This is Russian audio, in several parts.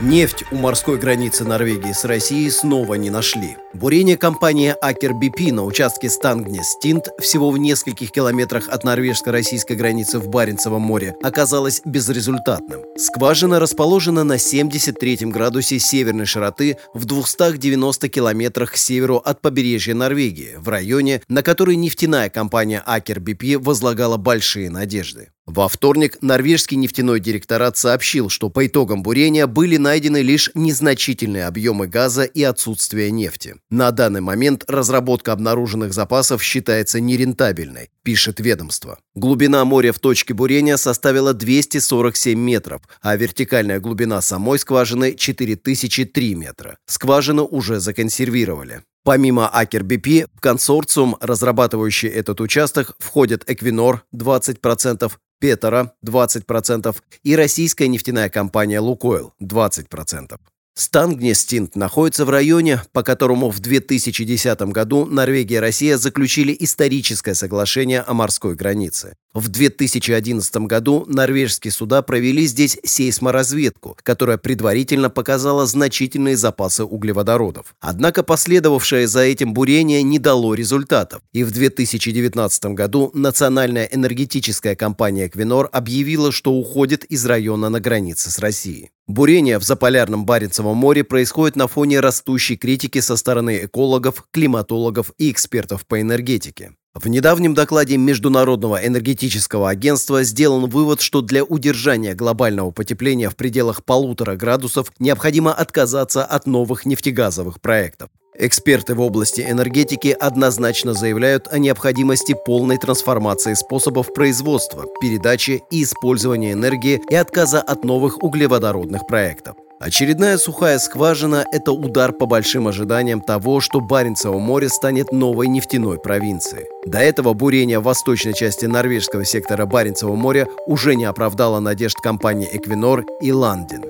Нефть у морской границы Норвегии с Россией снова не нашли. Бурение компании Акер BP на участке Стангнес-Стинт всего в нескольких километрах от норвежско-российской границы в Баренцевом море оказалось безрезультатным. Скважина расположена на 73 градусе северной широты в 290 километрах к северу от побережья Норвегии, в районе, на который нефтяная компания Акер BP возлагала большие надежды. Во вторник норвежский нефтяной директорат сообщил, что по итогам бурения были найдены лишь незначительные объемы газа и отсутствие нефти. На данный момент разработка обнаруженных запасов считается нерентабельной, пишет ведомство. Глубина моря в точке бурения составила 247 метров, а вертикальная глубина самой скважины 4003 метра. Скважину уже законсервировали. Помимо Акер BP, в консорциум, разрабатывающий этот участок, входят Эквинор 20%, Петера 20% и российская нефтяная компания «Лукойл» 20%. Стангнестинт находится в районе, по которому в 2010 году Норвегия и Россия заключили историческое соглашение о морской границе. В 2011 году норвежские суда провели здесь сейсморазведку, которая предварительно показала значительные запасы углеводородов. Однако последовавшее за этим бурение не дало результатов, и в 2019 году национальная энергетическая компания «Эквинор» объявила, что уходит из района на границе с Россией. Бурение в заполярном Баренцевом море происходит на фоне растущей критики со стороны экологов, климатологов и экспертов по энергетике. В недавнем докладе Международного энергетического агентства сделан вывод, что для удержания глобального потепления в пределах полутора градусов необходимо отказаться от новых нефтегазовых проектов. Эксперты в области энергетики однозначно заявляют о необходимости полной трансформации способов производства, передачи и использования энергии и отказа от новых углеводородных проектов. Очередная сухая скважина – это удар по большим ожиданиям того, что Баренцево море станет новой нефтяной провинцией. До этого бурение в восточной части норвежского сектора Баренцева моря уже не оправдало надежд компании «Эквинор» и «Ландин».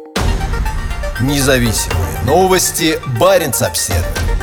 Независимые новости. Баренц-Обседный.